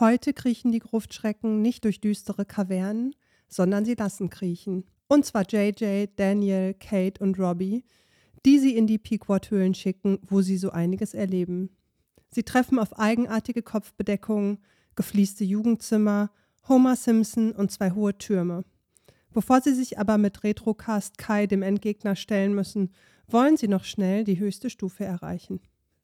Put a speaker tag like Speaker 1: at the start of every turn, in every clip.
Speaker 1: Heute kriechen die Gruftschrecken nicht durch düstere Kavernen, sondern sie lassen kriechen. Und zwar JJ, Daniel, Kate und Robbie, die sie in die Pequot-Höhlen schicken, wo sie so einiges erleben. Sie treffen auf eigenartige Kopfbedeckungen, gefließte Jugendzimmer, Homer Simpson und zwei hohe Türme. Bevor sie sich aber mit Retrocast Kai dem Endgegner stellen müssen, wollen sie noch schnell die höchste Stufe erreichen.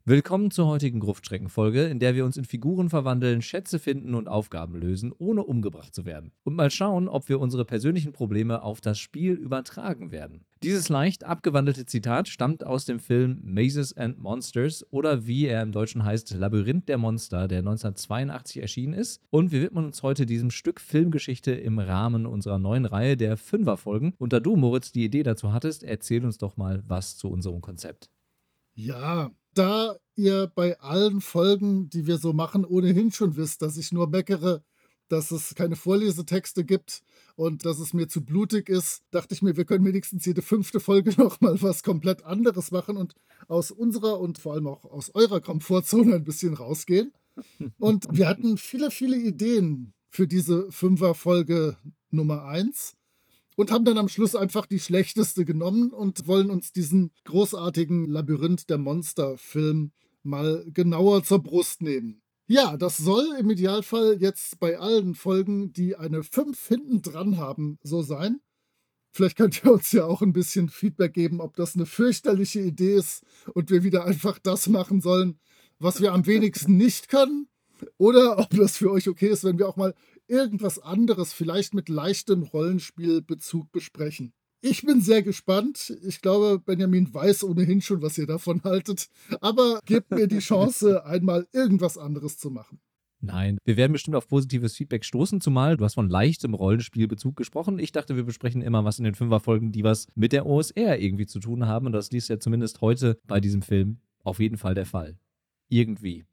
Speaker 2: Willkommen zur heutigen Gruftschreckenfolge, in der wir uns in Figuren verwandeln, Schätze finden und Aufgaben lösen, ohne umgebracht zu werden. Und mal schauen, ob wir unsere persönlichen Probleme auf das Spiel übertragen werden. Dieses leicht abgewandelte Zitat stammt aus dem Film Mazes and Monsters oder wie er im Deutschen heißt, Labyrinth der Monster, der 1982 erschienen ist. Und wir widmen uns heute diesem Stück Filmgeschichte im Rahmen unserer neuen Reihe der Fünferfolgen. Und da du, Moritz, die Idee dazu hattest, erzähl uns doch mal was zu unserem Konzept.
Speaker 3: Ja, da ihr bei allen Folgen, die wir so machen, ohnehin schon wisst, dass ich nur meckere, dass es keine Vorlesetexte gibt und dass es mir zu blutig ist, dachte ich mir, wir können wenigstens jede fünfte Folge nochmal was komplett anderes machen und aus unserer und vor allem auch aus eurer Komfortzone ein bisschen rausgehen. Und wir hatten viele, viele Ideen für diese Fünfer-Folge Nummer 1 und haben dann am Schluss einfach die schlechteste genommen und wollen uns diesen großartigen Labyrinth der Monster-Film mal genauer zur Brust nehmen. Ja, das soll im Idealfall jetzt bei allen Folgen, die eine 5 hinten dran haben, so sein. Vielleicht könnt ihr uns ja auch ein bisschen Feedback geben, ob das eine fürchterliche Idee ist und wir wieder einfach das machen sollen, was wir am wenigsten nicht können. Oder ob das für euch okay ist, wenn wir auch mal irgendwas anderes, vielleicht mit leichtem Rollenspielbezug besprechen. Ich bin sehr gespannt. Ich glaube, Benjamin weiß ohnehin schon, was ihr davon haltet. Aber gebt mir die Chance, einmal irgendwas anderes zu machen.
Speaker 2: Nein, wir werden bestimmt auf positives Feedback stoßen, zumal du hast von leichtem Rollenspielbezug gesprochen. Ich dachte, wir besprechen immer was in den Fünferfolgen, die was mit der OSR irgendwie zu tun haben. Und das ist ja zumindest heute bei diesem Film auf jeden Fall der Fall. Irgendwie.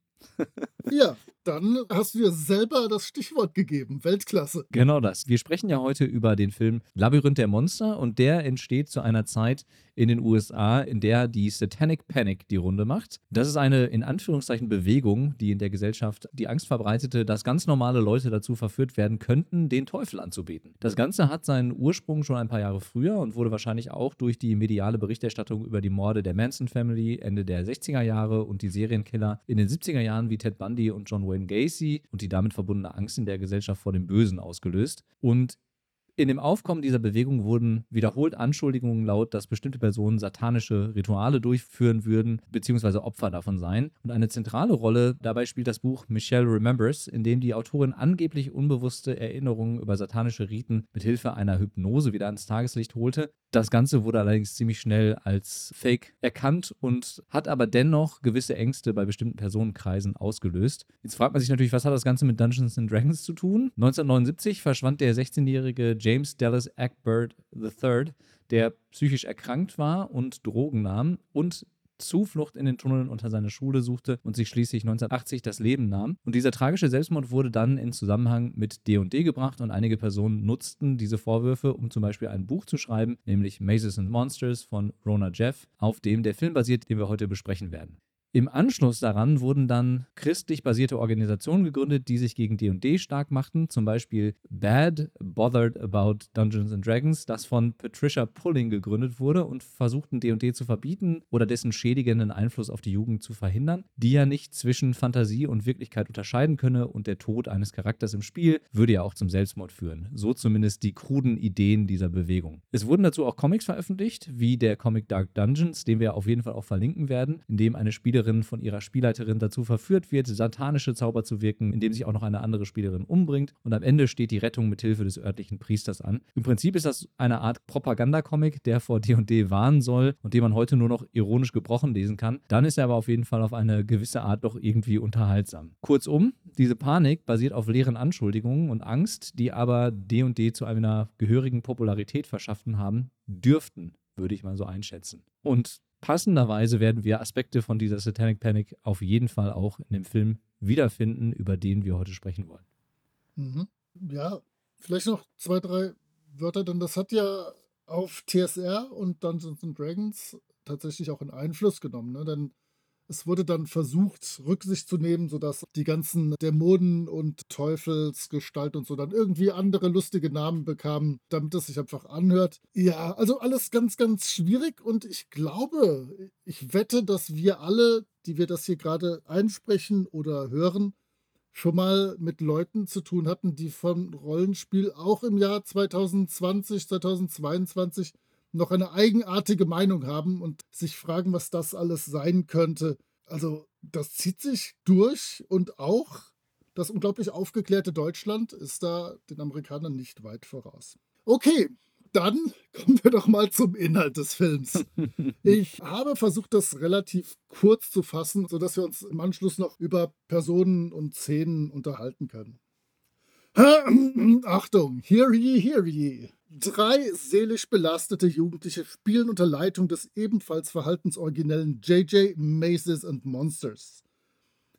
Speaker 3: ja, dann hast du dir selber das Stichwort gegeben. Weltklasse.
Speaker 2: Genau das. Wir sprechen ja heute über den Film Labyrinth der Monster und der entsteht zu einer Zeit in den USA, in der die Satanic Panic die Runde macht. Das ist eine in Anführungszeichen Bewegung, die in der Gesellschaft die Angst verbreitete, dass ganz normale Leute dazu verführt werden könnten, den Teufel anzubeten. Das Ganze hat seinen Ursprung schon ein paar Jahre früher und wurde wahrscheinlich auch durch die mediale Berichterstattung über die Morde der Manson Family Ende der 60er Jahre und die Serienkiller in den 70er Jahren wie Ted Bundy und John Wayne Gacy und die damit verbundene Angst in der Gesellschaft vor dem Bösen ausgelöst. Und in dem Aufkommen dieser Bewegung wurden wiederholt Anschuldigungen laut, dass bestimmte Personen satanische Rituale durchführen würden, beziehungsweise Opfer davon seien. Und eine zentrale Rolle dabei spielt das Buch Michelle Remembers, in dem die Autorin angeblich unbewusste Erinnerungen über satanische Riten mit Hilfe einer Hypnose wieder ans Tageslicht holte. Das Ganze wurde allerdings ziemlich schnell als Fake erkannt und hat aber dennoch gewisse Ängste bei bestimmten Personenkreisen ausgelöst. Jetzt fragt man sich natürlich, was hat das Ganze mit Dungeons and Dragons zu tun? 1979 verschwand der 16-jährige James Dallas Egbert III, der psychisch erkrankt war und Drogen nahm und Zuflucht in den Tunneln unter seiner Schule suchte und sich schließlich 1980 das Leben nahm. Und dieser tragische Selbstmord wurde dann in Zusammenhang mit D&D gebracht und einige Personen nutzten diese Vorwürfe, um zum Beispiel ein Buch zu schreiben, nämlich Mazes and Monsters von Rona Jeff, auf dem der Film basiert, den wir heute besprechen werden. Im Anschluss daran wurden dann christlich basierte Organisationen gegründet, die sich gegen D&D stark machten, zum Beispiel Bad Bothered About Dungeons and Dragons, das von Patricia Pulling gegründet wurde und versuchten D&D zu verbieten oder dessen schädigenden Einfluss auf die Jugend zu verhindern, die ja nicht zwischen Fantasie und Wirklichkeit unterscheiden könne und der Tod eines Charakters im Spiel würde ja auch zum Selbstmord führen. So zumindest die kruden Ideen dieser Bewegung. Es wurden dazu auch Comics veröffentlicht, wie der Comic Dark Dungeons, den wir auf jeden Fall auch verlinken werden, in dem eine Spielerin Spielerin von ihrer Spielleiterin dazu verführt wird, satanische Zauber zu wirken, indem sich auch noch eine andere Spielerin umbringt. Und am Ende steht die Rettung mit Hilfe des örtlichen Priesters an. Im Prinzip ist das eine Art Propagandacomic, der vor D&D warnen soll und den man heute nur noch ironisch gebrochen lesen kann. Dann ist er aber auf jeden Fall auf eine gewisse Art doch irgendwie unterhaltsam. Kurzum, diese Panik basiert auf leeren Anschuldigungen und Angst, die aber D&D zu einer gehörigen Popularität verschaffen haben dürften, würde ich mal so einschätzen. Und passenderweise werden wir Aspekte von dieser Satanic Panic auf jeden Fall auch in dem Film wiederfinden, über den wir heute sprechen wollen.
Speaker 3: Mhm. Ja, vielleicht noch zwei, drei Wörter, denn das hat ja auf TSR und Dungeons and Dragons tatsächlich auch einen Einfluss genommen. Ne? Denn es wurde dann versucht, Rücksicht zu nehmen, sodass die ganzen Dämonen und Teufelsgestalt und so dann irgendwie andere lustige Namen bekamen, damit es sich einfach anhört. Ja, also alles ganz, ganz schwierig und ich glaube, ich wette, dass wir alle, die wir das hier gerade einsprechen oder hören, schon mal mit Leuten zu tun hatten, die von Rollenspiel auch im Jahr 2020, 2022 noch eine eigenartige Meinung haben und sich fragen, was das alles sein könnte. Also das zieht sich durch und auch das unglaublich aufgeklärte Deutschland ist da den Amerikanern nicht weit voraus. Okay, dann kommen wir doch mal zum Inhalt des Films. Ich habe versucht, das relativ kurz zu fassen, sodass wir uns im Anschluss noch über Personen und Szenen unterhalten können. Achtung, hear ye, hear ye. Drei seelisch belastete Jugendliche spielen unter Leitung des ebenfalls verhaltensoriginellen JJ Mazes and Monsters.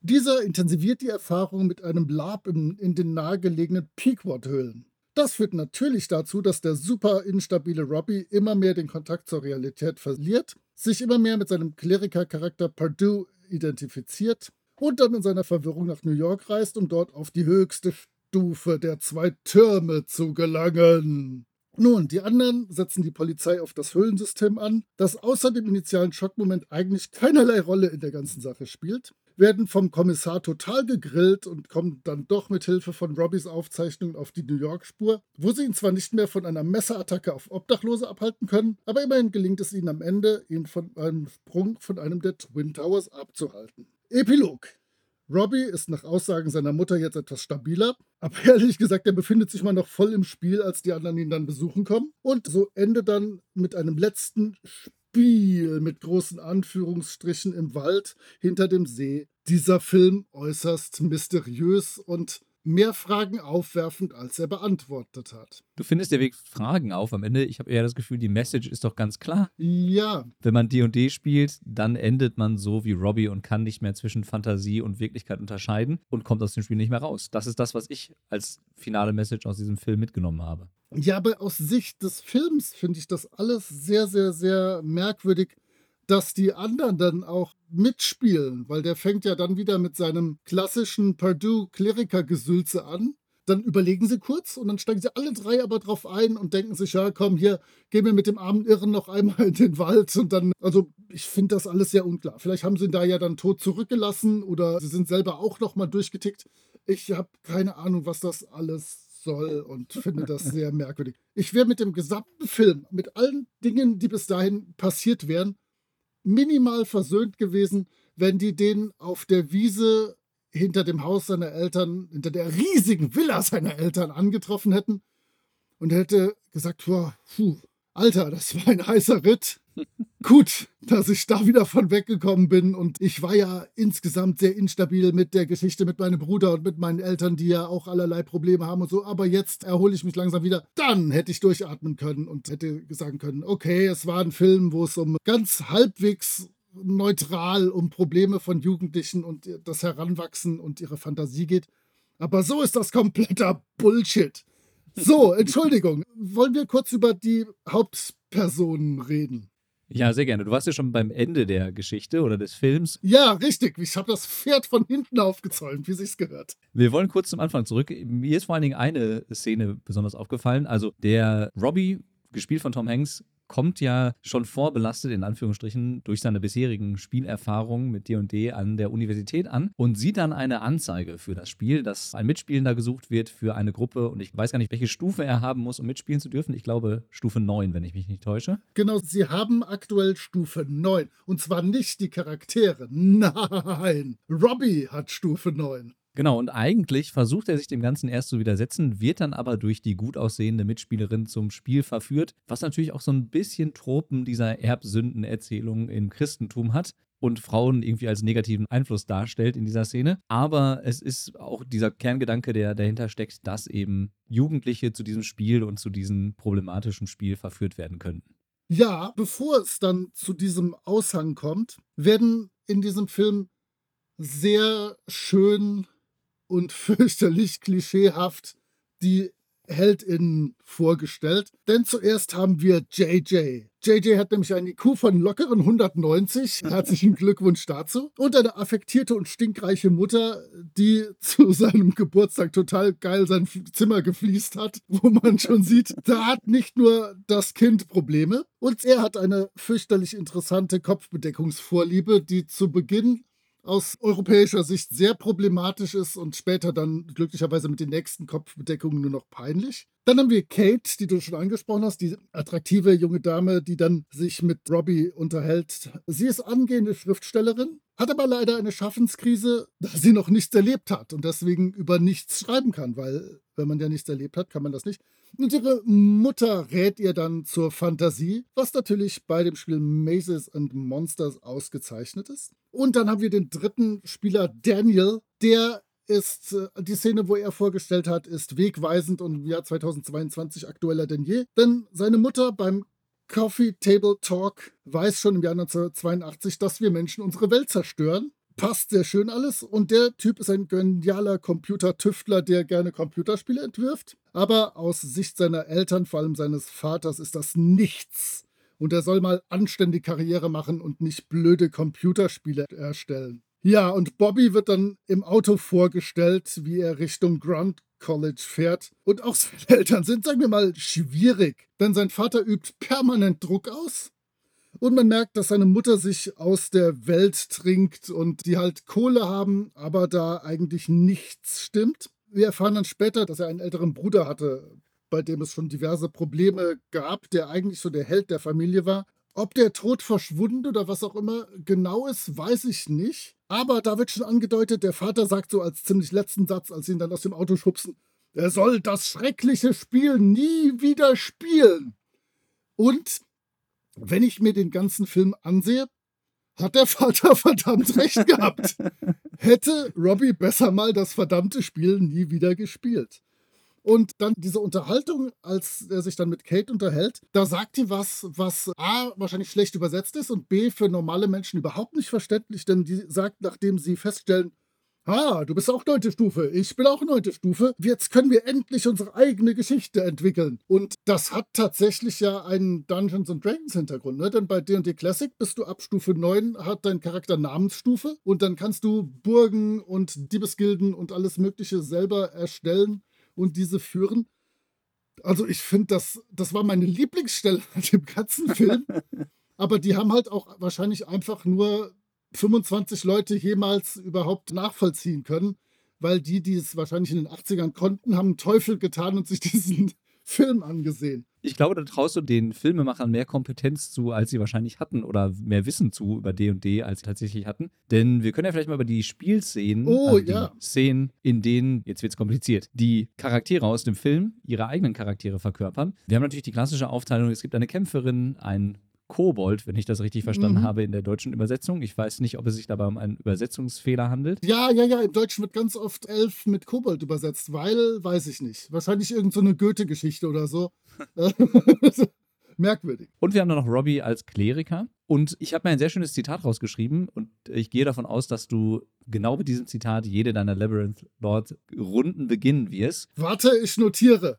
Speaker 3: Dieser intensiviert die Erfahrung mit einem Lab in, in den nahegelegenen Pequod-Höhlen. Das führt natürlich dazu, dass der super instabile Robbie immer mehr den Kontakt zur Realität verliert, sich immer mehr mit seinem Klerikercharakter Purdue identifiziert und dann in seiner Verwirrung nach New York reist, um dort auf die höchste Stufe der zwei Türme zu gelangen. Nun, die anderen setzen die Polizei auf das Höhlensystem an, das außer dem initialen Schockmoment eigentlich keinerlei Rolle in der ganzen Sache spielt, werden vom Kommissar total gegrillt und kommen dann doch mit Hilfe von Robbys Aufzeichnungen auf die New York-Spur, wo sie ihn zwar nicht mehr von einer Messerattacke auf Obdachlose abhalten können, aber immerhin gelingt es ihnen am Ende, ihn von einem Sprung von einem der Twin Towers abzuhalten. Epilog. Robbie ist nach Aussagen seiner Mutter jetzt etwas stabiler, aber ehrlich gesagt, er befindet sich mal noch voll im Spiel, als die anderen ihn dann besuchen kommen. Und so endet dann mit einem letzten Spiel mit großen Anführungsstrichen im Wald hinter dem See. Dieser Film äußerst mysteriös und mehr Fragen aufwerfend, als er beantwortet hat.
Speaker 2: Du findest, der Weg Fragen auf am Ende. Ich habe eher das Gefühl, die Message ist doch ganz klar.
Speaker 3: Ja.
Speaker 2: Wenn man D&D spielt, dann endet man so wie Robbie und kann nicht mehr zwischen Fantasie und Wirklichkeit unterscheiden und kommt aus dem Spiel nicht mehr raus. Das ist das, was ich als finale Message aus diesem Film mitgenommen habe.
Speaker 3: Ja, aber aus Sicht des Films finde ich das alles sehr, sehr, sehr merkwürdig dass die anderen dann auch mitspielen, weil der fängt ja dann wieder mit seinem klassischen Purdue-Kleriker-Gesülze an. Dann überlegen sie kurz und dann steigen sie alle drei aber drauf ein und denken sich, ja, komm, hier, gehen wir mit dem armen Irren noch einmal in den Wald und dann, also ich finde das alles sehr unklar. Vielleicht haben sie ihn da ja dann tot zurückgelassen oder sie sind selber auch noch mal durchgetickt. Ich habe keine Ahnung, was das alles soll und finde das sehr merkwürdig. Ich wäre mit dem gesamten Film, mit allen Dingen, die bis dahin passiert wären, minimal versöhnt gewesen, wenn die den auf der Wiese hinter dem Haus seiner Eltern, hinter der riesigen Villa seiner Eltern angetroffen hätten und hätte gesagt, puh, Alter, das war ein heißer Ritt. Gut, dass ich da wieder von weggekommen bin. Und ich war ja insgesamt sehr instabil mit der Geschichte mit meinem Bruder und mit meinen Eltern, die ja auch allerlei Probleme haben und so. Aber jetzt erhole ich mich langsam wieder. Dann hätte ich durchatmen können und hätte sagen können, okay, es war ein Film, wo es um ganz halbwegs neutral um Probleme von Jugendlichen und das Heranwachsen und ihre Fantasie geht. Aber so ist das kompletter Bullshit. So, Entschuldigung. Wollen wir kurz über die Hauptpersonen reden?
Speaker 2: Ja, sehr gerne. Du warst ja schon beim Ende der Geschichte oder des Films.
Speaker 3: Ja, richtig. Ich habe das Pferd von hinten aufgezäumt, wie sich's gehört.
Speaker 2: Wir wollen kurz zum Anfang zurück. Mir ist vor allen Dingen eine Szene besonders aufgefallen. Also der Robbie, gespielt von Tom Hanks, kommt ja schon vorbelastet, in Anführungsstrichen, durch seine bisherigen Spielerfahrungen mit D&D an der Universität an und sieht dann eine Anzeige für das Spiel, dass ein Mitspielender gesucht wird für eine Gruppe und ich weiß gar nicht, welche Stufe er haben muss, um mitspielen zu dürfen. Ich glaube Stufe 9, wenn ich mich nicht täusche.
Speaker 3: Genau, sie haben aktuell Stufe 9 und zwar nicht die Charaktere. Nein, Robbie hat Stufe 9.
Speaker 2: Genau, und eigentlich versucht er sich dem Ganzen erst zu widersetzen, wird dann aber durch die gut aussehende Mitspielerin zum Spiel verführt, was natürlich auch so ein bisschen Tropen dieser Erbsündenerzählung im Christentum hat und Frauen irgendwie als negativen Einfluss darstellt in dieser Szene. Aber es ist auch dieser Kerngedanke, der dahinter steckt, dass eben Jugendliche zu diesem Spiel und zu diesem problematischen Spiel verführt werden könnten.
Speaker 3: Ja, bevor es dann zu diesem Aushang kommt, werden in diesem Film sehr schön und fürchterlich klischeehaft die HeldInnen vorgestellt. Denn zuerst haben wir JJ. JJ hat nämlich einen IQ von lockeren 190. Herzlichen Glückwunsch dazu. Und eine affektierte und stinkreiche Mutter, die zu seinem Geburtstag total geil sein Zimmer gefliest hat, wo man schon sieht, da hat nicht nur das Kind Probleme. Und er hat eine fürchterlich interessante Kopfbedeckungsvorliebe, die zu Beginn aus europäischer Sicht sehr problematisch ist und später dann glücklicherweise mit den nächsten Kopfbedeckungen nur noch peinlich. Dann haben wir Kate, die du schon angesprochen hast, die attraktive junge Dame, die dann sich mit Robbie unterhält. Sie ist angehende Schriftstellerin, hat aber leider eine Schaffenskrise, da sie noch nichts erlebt hat und deswegen über nichts schreiben kann, weil wenn man ja nichts erlebt hat, kann man das nicht. Und ihre Mutter rät ihr dann zur Fantasie, was natürlich bei dem Spiel Mazes and Monsters ausgezeichnet ist. Und dann haben wir den dritten Spieler Daniel, der ist äh, die Szene, wo er vorgestellt hat, ist wegweisend und im Jahr 2022 aktueller denn je. Denn seine Mutter beim Coffee Table Talk weiß schon im Jahr 1982, dass wir Menschen unsere Welt zerstören. Passt sehr schön alles. Und der Typ ist ein genialer Computertüftler, der gerne Computerspiele entwirft. Aber aus Sicht seiner Eltern, vor allem seines Vaters, ist das nichts. Und er soll mal anständig Karriere machen und nicht blöde Computerspiele erstellen. Ja, und Bobby wird dann im Auto vorgestellt, wie er Richtung Grant College fährt. Und auch seine Eltern sind, sagen wir mal, schwierig. Denn sein Vater übt permanent Druck aus. Und man merkt, dass seine Mutter sich aus der Welt trinkt und die halt Kohle haben, aber da eigentlich nichts stimmt. Wir erfahren dann später, dass er einen älteren Bruder hatte, bei dem es schon diverse Probleme gab, der eigentlich so der Held der Familie war. Ob der Tod verschwunden oder was auch immer genau ist, weiß ich nicht. Aber da wird schon angedeutet, der Vater sagt so als ziemlich letzten Satz, als sie ihn dann aus dem Auto schubsen, er soll das schreckliche Spiel nie wieder spielen. Und wenn ich mir den ganzen Film ansehe, hat der Vater verdammt recht gehabt. Hätte Robbie besser mal das verdammte Spiel nie wieder gespielt. Und dann diese Unterhaltung, als er sich dann mit Kate unterhält, da sagt die was, was A, wahrscheinlich schlecht übersetzt ist und B, für normale Menschen überhaupt nicht verständlich, denn die sagt, nachdem sie feststellen, Ah, du bist auch neunte Stufe. Ich bin auch neunte Stufe. Jetzt können wir endlich unsere eigene Geschichte entwickeln. Und das hat tatsächlich ja einen Dungeons and Dragons Hintergrund, ne? Denn bei D&D Classic bist du ab Stufe 9, hat dein Charakter Namensstufe und dann kannst du Burgen und Diebesgilden und alles Mögliche selber erstellen und diese führen. Also ich finde, das, das war meine Lieblingsstelle an dem ganzen Film. Aber die haben halt auch wahrscheinlich einfach nur 25 Leute jemals überhaupt nachvollziehen können, weil die, die es wahrscheinlich in den 80ern konnten, haben einen Teufel getan und sich diesen Film angesehen.
Speaker 2: Ich glaube, da traust du den Filmemachern mehr Kompetenz zu, als sie wahrscheinlich hatten oder mehr Wissen zu über D&D, als sie tatsächlich hatten. Denn wir können ja vielleicht mal über die Spielszenen,
Speaker 3: oh,
Speaker 2: also
Speaker 3: ja.
Speaker 2: die Szenen, in denen, jetzt wird es kompliziert, die Charaktere aus dem Film ihre eigenen Charaktere verkörpern. Wir haben natürlich die klassische Aufteilung, es gibt eine Kämpferin, einen Kobold, wenn ich das richtig verstanden
Speaker 3: Mhm.
Speaker 2: habe in der deutschen Übersetzung. Ich weiß nicht, ob es sich dabei um einen Übersetzungsfehler handelt.
Speaker 3: Ja, ja, ja, im Deutschen wird ganz oft Elf mit Kobold übersetzt, weil, weiß ich nicht. Wahrscheinlich irgendeine so Goethe-Geschichte oder so. Merkwürdig.
Speaker 2: Und wir haben dann noch Robbie als Kleriker. Und ich habe mir ein sehr schönes Zitat rausgeschrieben und ich gehe davon aus, dass du genau mit diesem Zitat jede deiner Labyrinth Lord Runden beginnen wirst.
Speaker 3: Warte, ich notiere.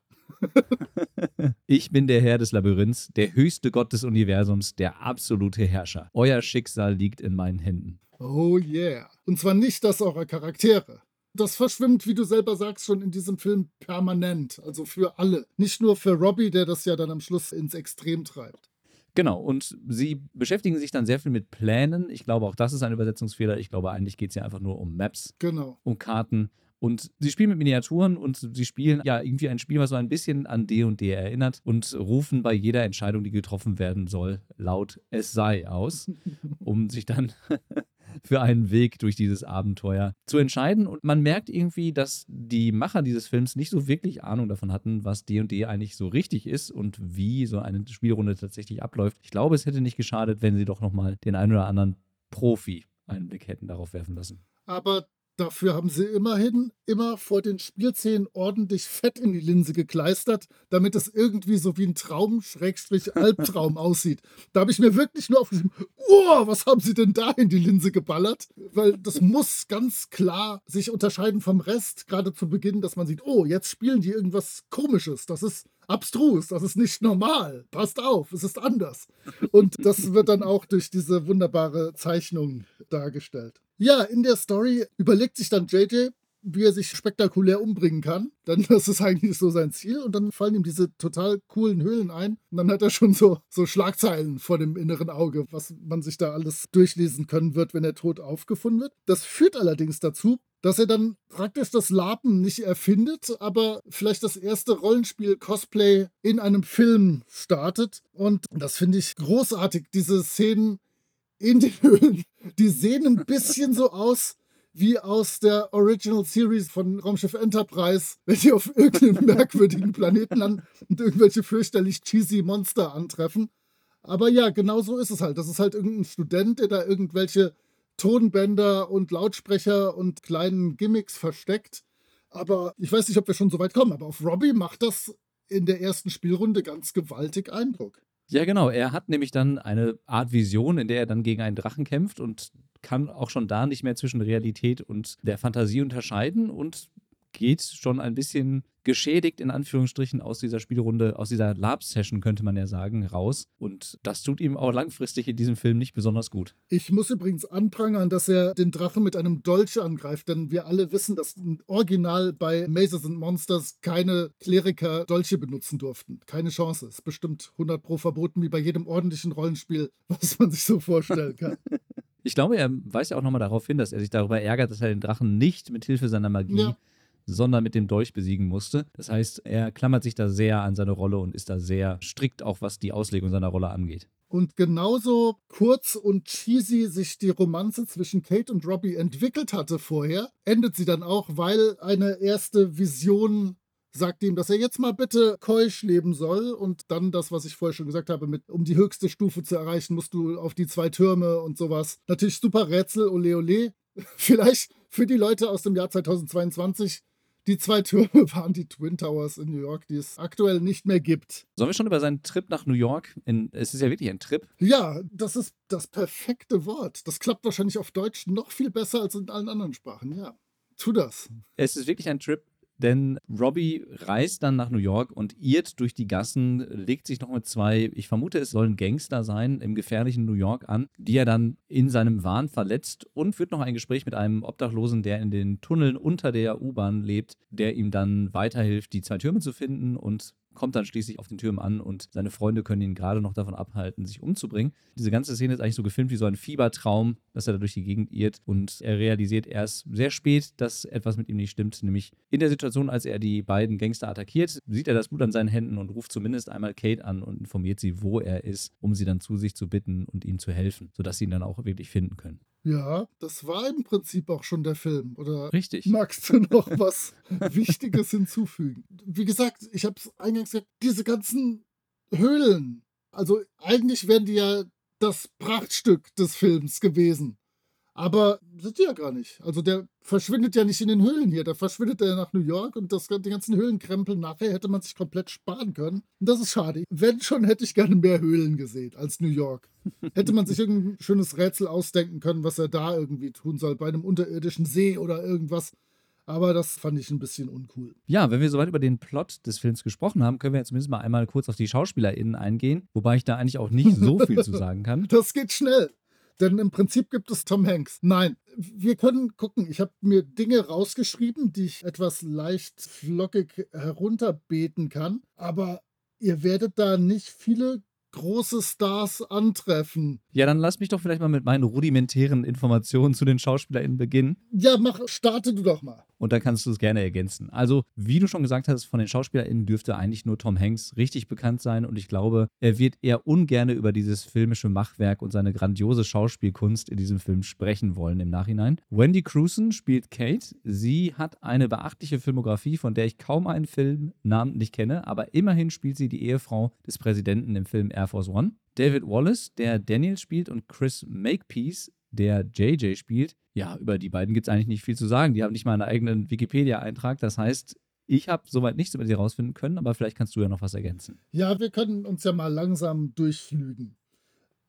Speaker 2: Ich bin der Herr des Labyrinths, der höchste Gott des Universums, der absolute Herrscher. Euer Schicksal liegt in meinen Händen.
Speaker 3: Oh yeah. Und zwar nicht das eurer Charaktere. Das verschwimmt, wie du selber sagst, schon in diesem Film permanent. Also für alle. Nicht nur für Robbie, der das ja dann am Schluss ins Extrem treibt.
Speaker 2: Genau, und sie beschäftigen sich dann sehr viel mit Plänen. Ich glaube, auch das ist ein Übersetzungsfehler. Ich glaube, eigentlich geht es ja einfach nur um Maps,
Speaker 3: Genau.
Speaker 2: um Karten. Und sie spielen mit Miniaturen und sie spielen ja irgendwie ein Spiel, was so ein bisschen an D und D erinnert und rufen bei jeder Entscheidung, die getroffen werden soll, laut es sei aus, um sich dann für einen Weg durch dieses Abenteuer zu entscheiden. Und man merkt irgendwie, dass die Macher dieses Films nicht so wirklich Ahnung davon hatten, was D&D eigentlich so richtig ist und wie so eine Spielrunde tatsächlich abläuft. Ich glaube, es hätte nicht geschadet, wenn sie doch nochmal den einen oder anderen Profi einen Blick hätten darauf werfen lassen.
Speaker 3: Aber dafür haben sie immerhin immer vor den Spielszenen ordentlich Fett in die Linse gekleistert, damit es irgendwie so wie ein Traum, Schrägstrich, Albtraum aussieht. Da habe ich mir wirklich nur aufgeschrieben, oh, was haben sie denn da in die Linse geballert? Weil das muss ganz klar sich unterscheiden vom Rest, gerade zu Beginn, dass man sieht, oh, jetzt spielen die irgendwas Komisches. Das ist abstrus, das ist nicht normal. Passt auf, es ist anders. Und das wird dann auch durch diese wunderbare Zeichnung dargestellt. Ja, in der Story überlegt sich dann JJ, wie er sich spektakulär umbringen kann. Dann das ist eigentlich so sein Ziel und dann fallen ihm diese total coolen Höhlen ein und dann hat er schon so, so Schlagzeilen vor dem inneren Auge, was man sich da alles durchlesen können wird, wenn er tot aufgefunden wird. Das führt allerdings dazu, dass er dann praktisch das Lapen nicht erfindet, aber vielleicht das erste Rollenspiel Cosplay in einem Film startet. Und das finde ich großartig, diese Szenen in den Höhlen. Die sehen ein bisschen so aus wie aus der Original Series von Raumschiff Enterprise, wenn die auf irgendeinem merkwürdigen Planeten landen und irgendwelche fürchterlich cheesy Monster antreffen. Aber ja, genau so ist es halt. Das ist halt irgendein Student, der da irgendwelche Tonbänder und Lautsprecher und kleinen Gimmicks versteckt. Aber ich weiß nicht, ob wir schon so weit kommen, aber auf Robbie macht das in der ersten Spielrunde ganz gewaltig Eindruck.
Speaker 2: Ja, genau. Er hat nämlich dann eine Art Vision, in der er dann gegen einen Drachen kämpft und kann auch schon da nicht mehr zwischen Realität und der Fantasie unterscheiden und geht schon ein bisschen geschädigt in Anführungsstrichen aus dieser Spielrunde, aus dieser Lab-Session könnte man ja sagen, raus. Und das tut ihm auch langfristig in diesem Film nicht besonders gut.
Speaker 3: Ich muss übrigens anprangern, dass er den Drachen mit einem Dolch angreift, denn wir alle wissen, dass original bei Mazes and Monsters keine Kleriker Dolche benutzen durften. Keine Chance. Ist bestimmt 100 pro verboten, wie bei jedem ordentlichen Rollenspiel, was man sich so vorstellen kann.
Speaker 2: Ich glaube, er weist ja auch nochmal darauf hin, dass er sich darüber ärgert, dass er den Drachen nicht mit Hilfe seiner Magie
Speaker 3: Ja.
Speaker 2: Sondern mit dem Dolch besiegen musste. Das heißt, er klammert sich da sehr an seine Rolle und ist da sehr strikt, auch was die Auslegung seiner Rolle angeht.
Speaker 3: Und genauso kurz und cheesy sich die Romanze zwischen Kate und Robbie entwickelt hatte vorher, endet sie dann auch, weil eine erste Vision sagt ihm, dass er jetzt mal bitte keusch leben soll und dann das, was ich vorher schon gesagt habe, mit um die höchste Stufe zu erreichen, musst du auf die zwei Türme und sowas. Natürlich super Rätsel, ole ole. Vielleicht für die Leute aus dem Jahr 2022 die zwei Türme waren die Twin Towers in New York, die es aktuell nicht mehr gibt.
Speaker 2: Sollen wir schon über seinen Trip nach New York? In, es ist ja wirklich ein Trip.
Speaker 3: Ja, das ist das perfekte Wort. Das klappt wahrscheinlich auf Deutsch noch viel besser als in allen anderen Sprachen. Ja, tu das.
Speaker 2: Es ist wirklich ein Trip, denn Robbie reist dann nach New York und irrt durch die Gassen, legt sich noch mit zwei, ich vermute, es sollen Gangster sein, im gefährlichen New York an, die er dann in seinem Wahn verletzt und führt noch ein Gespräch mit einem Obdachlosen, der in den Tunneln unter der U-Bahn lebt, der ihm dann weiterhilft, die zwei Türme zu finden und kommt dann schließlich auf den Türmen an und seine Freunde können ihn gerade noch davon abhalten, sich umzubringen. Diese ganze Szene ist eigentlich so gefilmt wie so ein Fiebertraum, dass er da durch die Gegend irrt und er realisiert erst sehr spät, dass etwas mit ihm nicht stimmt, nämlich in der Situation, als er die beiden Gangster attackiert, sieht er das Blut an seinen Händen und ruft zumindest einmal Kate an und informiert sie, wo er ist, um sie dann zu sich zu bitten und ihm zu helfen, sodass sie ihn dann auch wirklich finden können.
Speaker 3: Ja, das war im Prinzip auch schon der Film. Oder
Speaker 2: Richtig.
Speaker 3: magst du noch was Wichtiges hinzufügen? Wie gesagt, ich habe es eingangs gesagt, diese ganzen Höhlen. Also eigentlich wären die ja das Prachtstück des Films gewesen. Aber sind die ja gar nicht. Also der verschwindet ja nicht in den Höhlen hier. Da verschwindet er nach New York und das, die ganzen Höhlenkrempel nachher hätte man sich komplett sparen können. Und das ist schade. Wenn schon, hätte ich gerne mehr Höhlen gesehen als New York. Hätte man sich irgendein schönes Rätsel ausdenken können, was er da irgendwie tun soll, bei einem unterirdischen See oder irgendwas. Aber das fand ich ein bisschen uncool.
Speaker 2: Ja, wenn wir soweit über den Plot des Films gesprochen haben, können wir jetzt zumindest mal einmal kurz auf die SchauspielerInnen eingehen, wobei ich da eigentlich auch nicht so viel zu sagen kann.
Speaker 3: Das geht schnell. Denn im Prinzip gibt es Tom Hanks. Nein, wir können gucken. Ich habe mir Dinge rausgeschrieben, die ich etwas leicht flockig herunterbeten kann. Aber ihr werdet da nicht viele große Stars antreffen.
Speaker 2: Ja, dann lass mich doch vielleicht mal mit meinen rudimentären Informationen zu den SchauspielerInnen beginnen.
Speaker 3: Ja, mach, starte du doch mal.
Speaker 2: Und da kannst du es gerne ergänzen. Also, wie du schon gesagt hast, von den SchauspielerInnen dürfte eigentlich nur Tom Hanks richtig bekannt sein. Und ich glaube, er wird eher ungern über dieses filmische Machwerk und seine grandiose Schauspielkunst in diesem Film sprechen wollen im Nachhinein. Wendy Cruson spielt Kate. Sie hat eine beachtliche Filmografie, von der ich kaum einen Film namentlich kenne, aber immerhin spielt sie die Ehefrau des Präsidenten im Film Air Force One. David Wallace, der Daniel spielt, und Chris Makepeace, der JJ spielt. Ja, über die beiden gibt es eigentlich nicht viel zu sagen. Die haben nicht mal einen eigenen Wikipedia-Eintrag. Das heißt, ich habe soweit nichts über sie herausfinden können, aber vielleicht kannst du ja noch was ergänzen.
Speaker 3: Ja, wir können uns ja mal langsam durchflügen.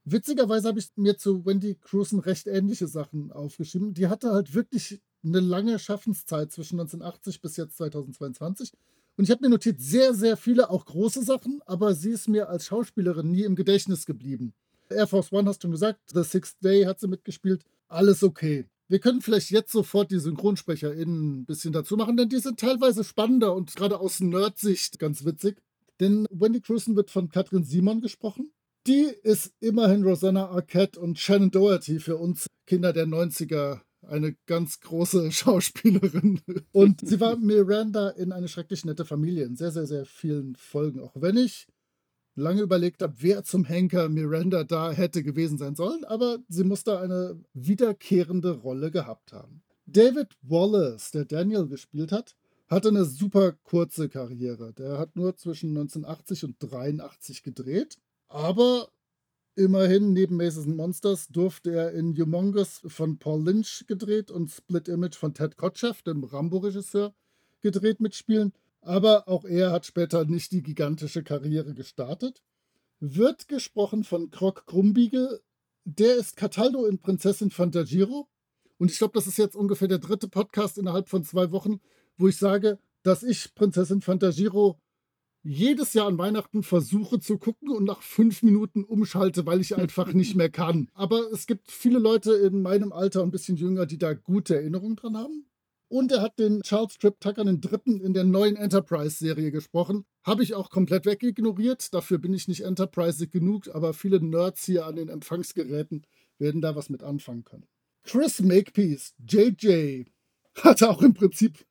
Speaker 3: Witzigerweise habe ich mir zu Wendy Cruson recht ähnliche Sachen aufgeschrieben. Die hatte halt wirklich eine lange Schaffenszeit zwischen 1980 bis jetzt 2022. Und ich habe mir notiert, sehr, sehr viele, auch große Sachen, aber sie ist mir als Schauspielerin nie im Gedächtnis geblieben. Air Force One hast du schon gesagt, The Sixth Day hat sie mitgespielt. Alles okay. Wir können vielleicht jetzt sofort die SynchronsprecherInnen ein bisschen dazu machen, denn die sind teilweise spannender und gerade aus Nerd-Sicht ganz witzig. Denn Wendy Cruson wird von Katrin Simon gesprochen. Die ist immerhin Rosanna Arquette und Shannon Doherty für uns Kinder der 90er eine ganz große Schauspielerin. Und sie war Miranda in eine schrecklich nette Familie in sehr, sehr, sehr vielen Folgen. Auch wenn ich lange überlegt habe, wer zum Henker Miranda da hätte gewesen sein sollen, aber sie muss da eine wiederkehrende Rolle gehabt haben. David Wallace, der Daniel gespielt hat, hatte eine super kurze Karriere. Der hat nur zwischen 1980 und 83 gedreht, aber immerhin neben Maces Monsters durfte er in Humongous von Paul Lynch gedreht und Split Image von Ted Kotcheff, dem Rambo-Regisseur, gedreht mitspielen aber auch er hat später nicht die gigantische Karriere gestartet. Wird gesprochen von Krog Krumbiegel. Der ist Cataldo in Prinzessin Fantagiro. Und ich glaube, das ist jetzt ungefähr der dritte Podcast innerhalb von zwei Wochen, wo ich sage, dass ich Prinzessin Fantagiro jedes Jahr an Weihnachten versuche zu gucken und nach fünf Minuten umschalte, weil ich einfach nicht mehr kann. Aber es gibt viele Leute in meinem Alter ein bisschen jünger, die da gute Erinnerungen dran haben. Und er hat den Charles Tripp Tucker den dritten in der neuen Enterprise-Serie gesprochen. Habe ich auch komplett wegignoriert. Dafür bin ich nicht Enterprise genug, aber viele Nerds hier an den Empfangsgeräten werden da was mit anfangen können. Chris Makepeace, JJ, hatte auch im Prinzip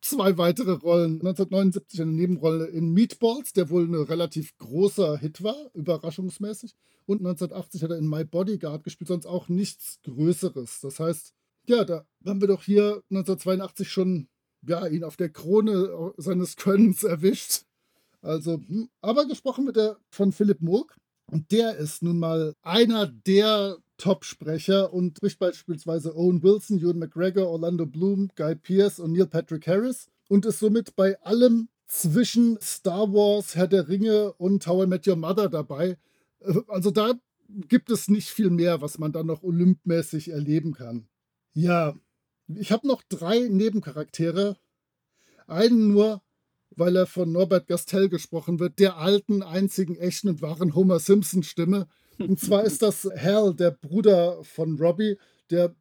Speaker 3: zwei weitere Rollen. 1979 eine Nebenrolle in Meatballs, der wohl ein relativ großer Hit war, überraschungsmäßig. Und 1980 hat er in My Bodyguard gespielt, sonst auch nichts Größeres. Das heißt, ja, da haben wir doch hier 1982 schon ja, ihn auf der Krone seines Könnens erwischt. Also, hm, aber gesprochen wird er von Philipp Murk. Und der ist nun mal einer der Top-Sprecher und spricht beispielsweise Owen Wilson, Ewan McGregor, Orlando Bloom, Guy Pearce und Neil Patrick Harris und ist somit bei allem zwischen Star Wars, Herr der Ringe und How I Met Your Mother dabei. Äh, also da gibt es nicht viel mehr, was man dann noch olympmäßig erleben kann. Ja, ich habe noch drei Nebencharaktere. Einen nur, weil er von Norbert Gastel gesprochen wird, der alten, einzigen, echten und wahren Homer Simpson-Stimme. Und zwar ist das Hal, der Bruder von Robbie, der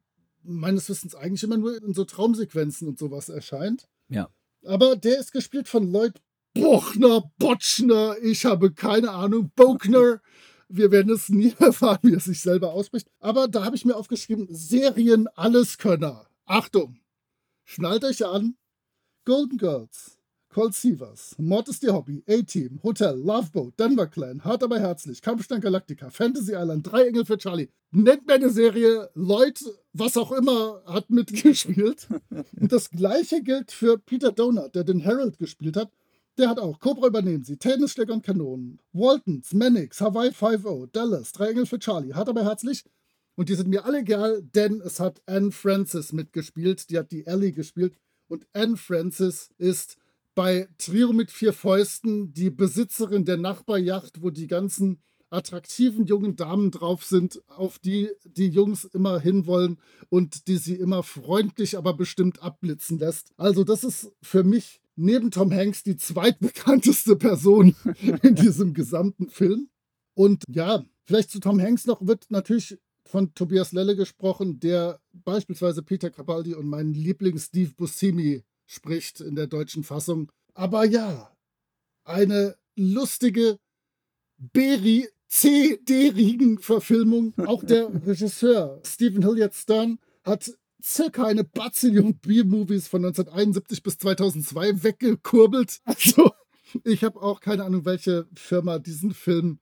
Speaker 3: meines Wissens eigentlich immer nur in so Traumsequenzen und sowas erscheint.
Speaker 2: Ja.
Speaker 3: Aber der ist gespielt von Lloyd Bochner, Botschner, ich habe keine Ahnung, Bokner. Wir werden es nie erfahren, wie er sich selber ausspricht. Aber da habe ich mir aufgeschrieben, Serien Alleskönner. Achtung, schnallt euch an. Golden Girls, Cold Seavers, Mord ist ihr Hobby, A-Team, Hotel, Loveboat, Denver Clan, Hart aber herzlich, Kampfstein Galactica, Fantasy Island, Drei Engel für Charlie. Nennt mir eine Serie, Leute, was auch immer, hat mitgespielt. Und das gleiche gilt für Peter Donut, der den Harold gespielt hat. Der hat auch Cobra übernehmen sie, Tennisschläger und Kanonen, Waltons, Mannix, Hawaii 5-0, Dallas, Drei Engel für Charlie, hart aber herzlich. Und die sind mir alle egal, denn es hat Anne Francis mitgespielt, die hat die Ellie gespielt. Und Anne Francis ist bei Trio mit vier Fäusten die Besitzerin der Nachbarjacht, wo die ganzen attraktiven jungen Damen drauf sind, auf die die Jungs immer hinwollen und die sie immer freundlich, aber bestimmt abblitzen lässt. Also das ist für mich neben Tom Hanks die zweitbekannteste Person in diesem gesamten Film. Und ja, vielleicht zu Tom Hanks noch wird natürlich von Tobias Lelle gesprochen, der beispielsweise Peter Cabaldi und meinen Liebling Steve Buscemi spricht in der deutschen Fassung. Aber ja, eine lustige, Beri C-derigen Verfilmung. Auch der Regisseur Stephen Hilliard Stern hat circa eine Bazillion B-Movies von 1971 bis 2002 weggekurbelt. Also, ich habe auch keine Ahnung, welche Firma diesen Film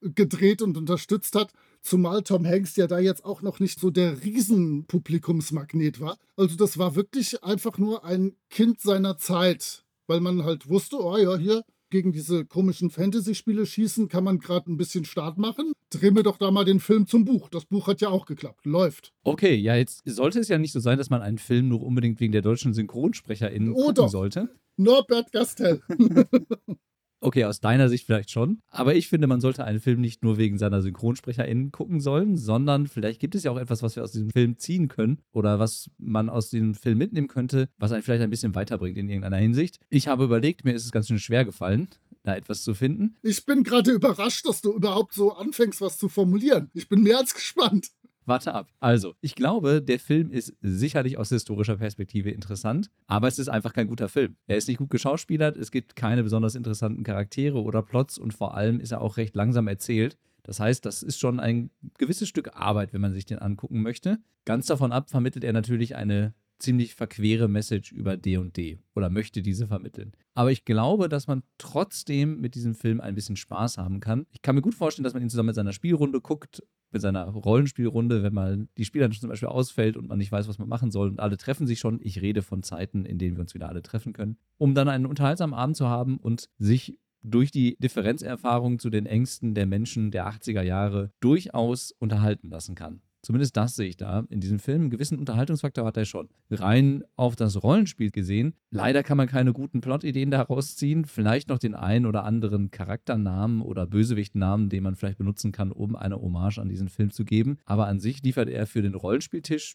Speaker 3: gedreht und unterstützt hat. Zumal Tom Hanks ja da jetzt auch noch nicht so der Riesenpublikumsmagnet war. Also das war wirklich einfach nur ein Kind seiner Zeit, weil man halt wusste, oh ja, hier gegen diese komischen Fantasy-Spiele schießen, kann man gerade ein bisschen Start machen. Dreh mir doch da mal den Film zum Buch. Das Buch hat ja auch geklappt. Läuft.
Speaker 2: Okay, ja, jetzt sollte es ja nicht so sein, dass man einen Film nur unbedingt wegen der deutschen SynchronsprecherInnen oh, gucken sollte.
Speaker 3: Norbert Gastel.
Speaker 2: Okay, aus deiner Sicht vielleicht schon. Aber ich finde, man sollte einen Film nicht nur wegen seiner SynchronsprecherInnen gucken sollen, sondern vielleicht gibt es ja auch etwas, was wir aus diesem Film ziehen können oder was man aus diesem Film mitnehmen könnte, was einen vielleicht ein bisschen weiterbringt in irgendeiner Hinsicht. Ich habe überlegt, mir ist es ganz schön schwer gefallen, da etwas zu finden.
Speaker 3: Ich bin gerade überrascht, dass du überhaupt so anfängst, was zu formulieren. Ich bin mehr als gespannt.
Speaker 2: Warte ab. Also, ich glaube, der Film ist sicherlich aus historischer Perspektive interessant, aber es ist einfach kein guter Film. Er ist nicht gut geschauspielert, es gibt keine besonders interessanten Charaktere oder Plots und vor allem ist er auch recht langsam erzählt. Das heißt, das ist schon ein gewisses Stück Arbeit, wenn man sich den angucken möchte. Ganz davon ab vermittelt er natürlich eine ziemlich verquere Message über D und D oder möchte diese vermitteln. Aber ich glaube, dass man trotzdem mit diesem Film ein bisschen Spaß haben kann. Ich kann mir gut vorstellen, dass man ihn zusammen mit seiner Spielrunde guckt, mit seiner Rollenspielrunde, wenn mal die Spielerin zum Beispiel ausfällt und man nicht weiß, was man machen soll und alle treffen sich schon. Ich rede von Zeiten, in denen wir uns wieder alle treffen können, um dann einen unterhaltsamen Abend zu haben und sich durch die Differenzerfahrung zu den Ängsten der Menschen der 80er Jahre durchaus unterhalten lassen kann. Zumindest das sehe ich da in diesem Film. Einen gewissen Unterhaltungsfaktor hat er schon. Rein auf das Rollenspiel gesehen, leider kann man keine guten Plotideen daraus ziehen. Vielleicht noch den einen oder anderen Charakternamen oder Bösewichtnamen, den man vielleicht benutzen kann, um eine Hommage an diesen Film zu geben. Aber an sich liefert er für den Rollenspieltisch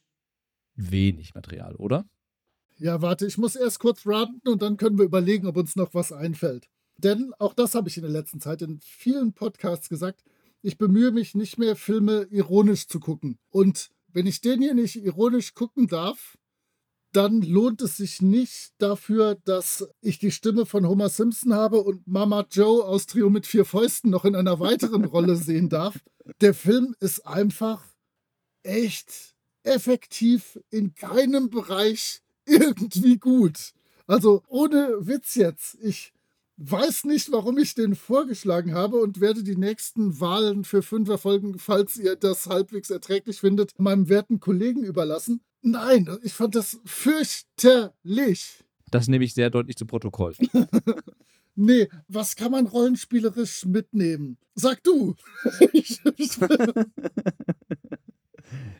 Speaker 2: wenig Material, oder?
Speaker 3: Ja, warte, ich muss erst kurz ranten und dann können wir überlegen, ob uns noch was einfällt. Denn auch das habe ich in der letzten Zeit in vielen Podcasts gesagt ich bemühe mich nicht mehr, Filme ironisch zu gucken. Und wenn ich den hier nicht ironisch gucken darf, dann lohnt es sich nicht dafür, dass ich die Stimme von Homer Simpson habe und Mama Joe aus Trio mit vier Fäusten noch in einer weiteren Rolle sehen darf. Der Film ist einfach echt effektiv in keinem Bereich irgendwie gut. Also ohne Witz jetzt. Ich weiß nicht, warum ich den vorgeschlagen habe und werde die nächsten Wahlen für Fünferfolgen, falls ihr das halbwegs erträglich findet, meinem werten Kollegen überlassen. Nein, ich fand das fürchterlich.
Speaker 2: Das nehme ich sehr deutlich zu Protokoll.
Speaker 3: nee, was kann man rollenspielerisch mitnehmen? Sag du.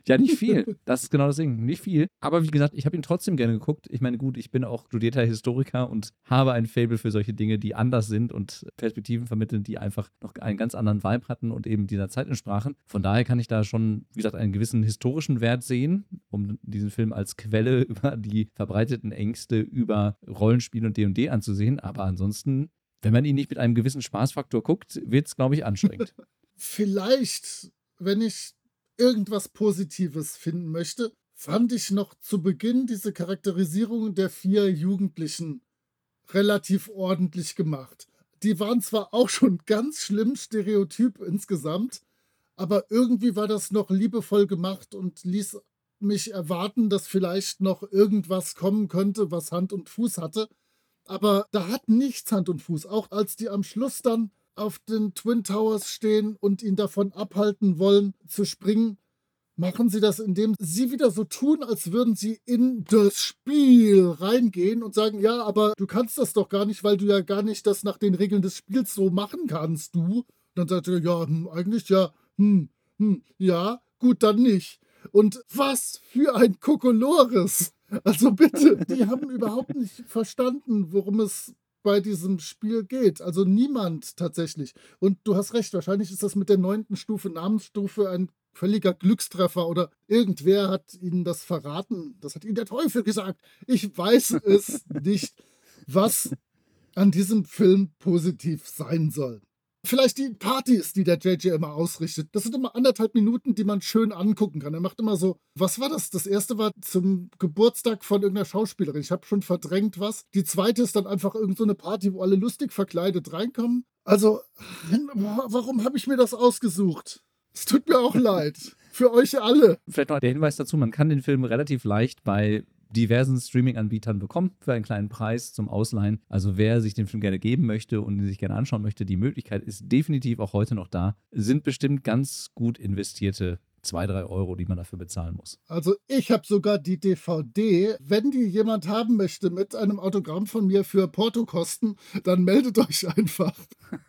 Speaker 2: Ja, nicht viel. Das ist genau das Ding. Nicht viel. Aber wie gesagt, ich habe ihn trotzdem gerne geguckt. Ich meine, gut, ich bin auch studierter Historiker und habe ein Fable für solche Dinge, die anders sind und Perspektiven vermitteln, die einfach noch einen ganz anderen Vibe hatten und eben dieser Zeit entsprachen. Von daher kann ich da schon, wie gesagt, einen gewissen historischen Wert sehen, um diesen Film als Quelle über die verbreiteten Ängste über Rollenspiel und D&D anzusehen. Aber ansonsten, wenn man ihn nicht mit einem gewissen Spaßfaktor guckt, wird es, glaube ich, anstrengend.
Speaker 3: Vielleicht, wenn ich irgendwas Positives finden möchte, fand ich noch zu Beginn diese Charakterisierung der vier Jugendlichen relativ ordentlich gemacht. Die waren zwar auch schon ganz schlimm stereotyp insgesamt, aber irgendwie war das noch liebevoll gemacht und ließ mich erwarten, dass vielleicht noch irgendwas kommen könnte, was Hand und Fuß hatte. Aber da hat nichts Hand und Fuß. Auch als die am Schluss dann auf den Twin Towers stehen und ihn davon abhalten wollen zu springen, machen sie das, indem sie wieder so tun, als würden sie in das Spiel reingehen und sagen, ja, aber du kannst das doch gar nicht, weil du ja gar nicht das nach den Regeln des Spiels so machen kannst, du. Und dann sagt er, ja, hm, eigentlich ja, hm, hm, ja, gut, dann nicht. Und was für ein Kokolores! Also bitte, die haben überhaupt nicht verstanden, worum es bei diesem Spiel geht. Also niemand tatsächlich. Und du hast recht, wahrscheinlich ist das mit der neunten Stufe, Namensstufe, ein völliger Glückstreffer oder irgendwer hat ihnen das verraten. Das hat ihnen der Teufel gesagt. Ich weiß es nicht, was an diesem Film positiv sein soll. Vielleicht die Partys, die der JJ immer ausrichtet. Das sind immer anderthalb Minuten, die man schön angucken kann. Er macht immer so, was war das? Das erste war zum Geburtstag von irgendeiner Schauspielerin. Ich habe schon verdrängt was. Die zweite ist dann einfach irgendeine so Party, wo alle lustig verkleidet reinkommen. Also, warum habe ich mir das ausgesucht? Es tut mir auch leid. Für euch alle.
Speaker 2: Vielleicht noch der Hinweis dazu: Man kann den Film relativ leicht bei diversen Streaming-Anbietern bekommen für einen kleinen Preis zum Ausleihen. Also wer sich den Film gerne geben möchte und ihn sich gerne anschauen möchte, die Möglichkeit ist definitiv auch heute noch da. Sind bestimmt ganz gut investierte zwei, drei Euro, die man dafür bezahlen muss.
Speaker 3: Also ich habe sogar die DVD. Wenn die jemand haben möchte mit einem Autogramm von mir für Portokosten, dann meldet euch einfach.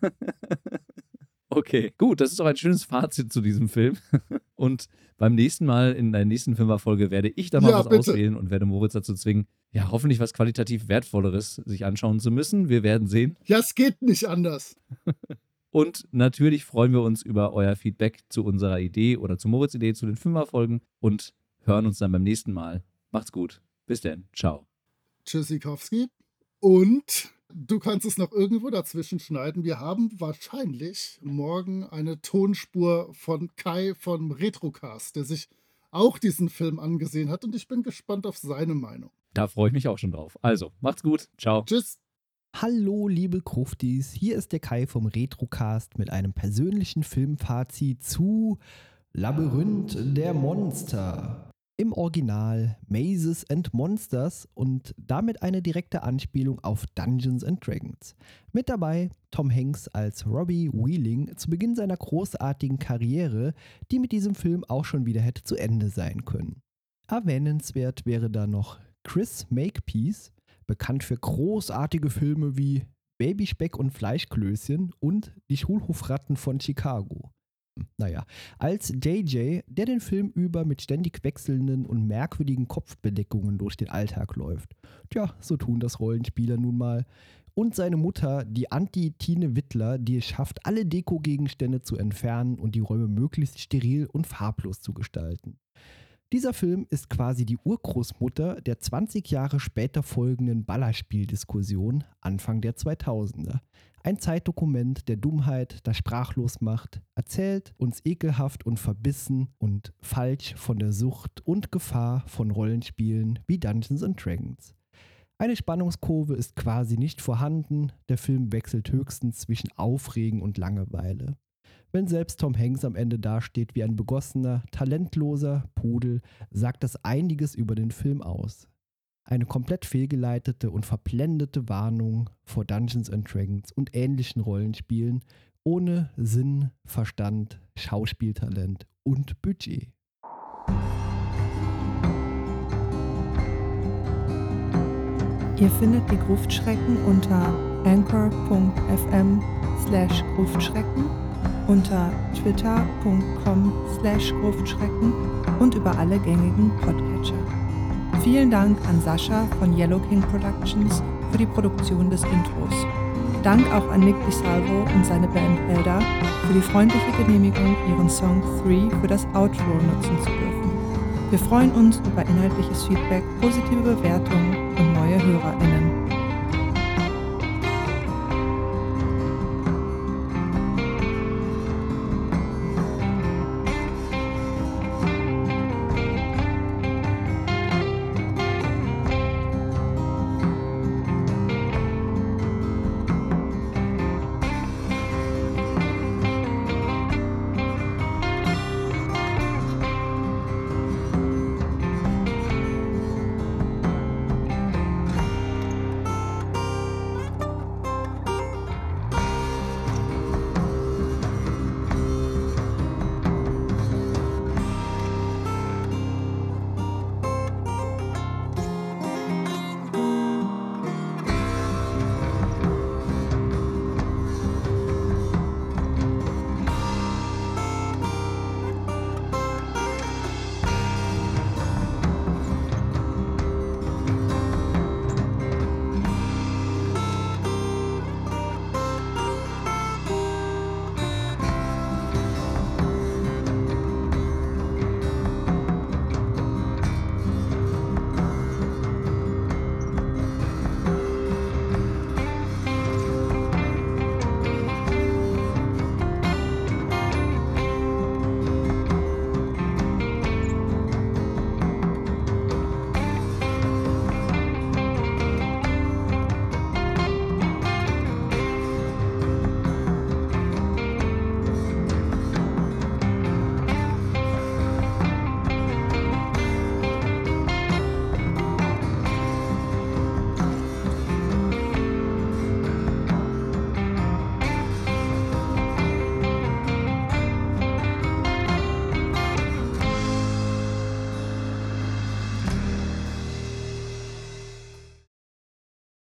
Speaker 2: okay, gut, das ist doch ein schönes Fazit zu diesem Film. Und beim nächsten Mal, in der nächsten Fünferfolge, werde ich da mal ja, was bitte. auswählen und werde Moritz dazu zwingen, ja, hoffentlich was qualitativ Wertvolleres sich anschauen zu müssen. Wir werden sehen.
Speaker 3: Ja, es geht nicht anders.
Speaker 2: und natürlich freuen wir uns über euer Feedback zu unserer Idee oder zu Moritz' Idee zu den Fünferfolgen und hören uns dann beim nächsten Mal. Macht's gut. Bis dann. Ciao.
Speaker 3: Tschüssikowski. Und du kannst es noch irgendwo dazwischen schneiden. Wir haben wahrscheinlich morgen eine Tonspur von Kai vom Retrocast, der sich auch diesen Film angesehen hat und ich bin gespannt auf seine Meinung.
Speaker 2: Da freue ich mich auch schon drauf. Also, macht's gut. Ciao.
Speaker 3: Tschüss.
Speaker 4: Hallo, liebe Kruftis. Hier ist der Kai vom Retrocast mit einem persönlichen Filmfazit zu Labyrinth der Monster im Original Mazes and Monsters und damit eine direkte Anspielung auf Dungeons and Dragons. Mit dabei Tom Hanks als Robbie Wheeling zu Beginn seiner großartigen Karriere, die mit diesem Film auch schon wieder hätte zu Ende sein können. Erwähnenswert wäre da noch Chris Makepeace, bekannt für großartige Filme wie Babyspeck und Fleischklößchen und Die Schulhofratten von Chicago. Naja, als JJ, der den Film über mit ständig wechselnden und merkwürdigen Kopfbedeckungen durch den Alltag läuft. Tja, so tun das Rollenspieler nun mal. Und seine Mutter, die Anti-Tine Wittler, die es schafft, alle Deko-Gegenstände zu entfernen und die Räume möglichst steril und farblos zu gestalten. Dieser Film ist quasi die Urgroßmutter der 20 Jahre später folgenden Ballerspieldiskussion Anfang der 2000er. Ein Zeitdokument der Dummheit, das sprachlos macht, erzählt uns ekelhaft und verbissen und falsch von der Sucht und Gefahr von Rollenspielen wie Dungeons and Dragons. Eine Spannungskurve ist quasi nicht vorhanden, der Film wechselt höchstens zwischen Aufregen und Langeweile. Wenn selbst Tom Hanks am Ende dasteht wie ein begossener, talentloser Pudel, sagt das einiges über den Film aus. Eine komplett fehlgeleitete und verblendete Warnung vor Dungeons and Dragons und ähnlichen Rollenspielen ohne Sinn, Verstand, Schauspieltalent und Budget.
Speaker 1: Ihr findet die Gruftschrecken unter anchor.fm slash Gruftschrecken, unter twitter.com slash Gruftschrecken und über alle gängigen Podcatcher. Vielen Dank an Sascha von Yellow King Productions für die Produktion des Intros. Dank auch an Nick DiSalvo und seine Band Elder für die freundliche Genehmigung, ihren Song 3 für das Outro nutzen zu dürfen. Wir freuen uns über inhaltliches Feedback, positive Bewertungen und neue HörerInnen.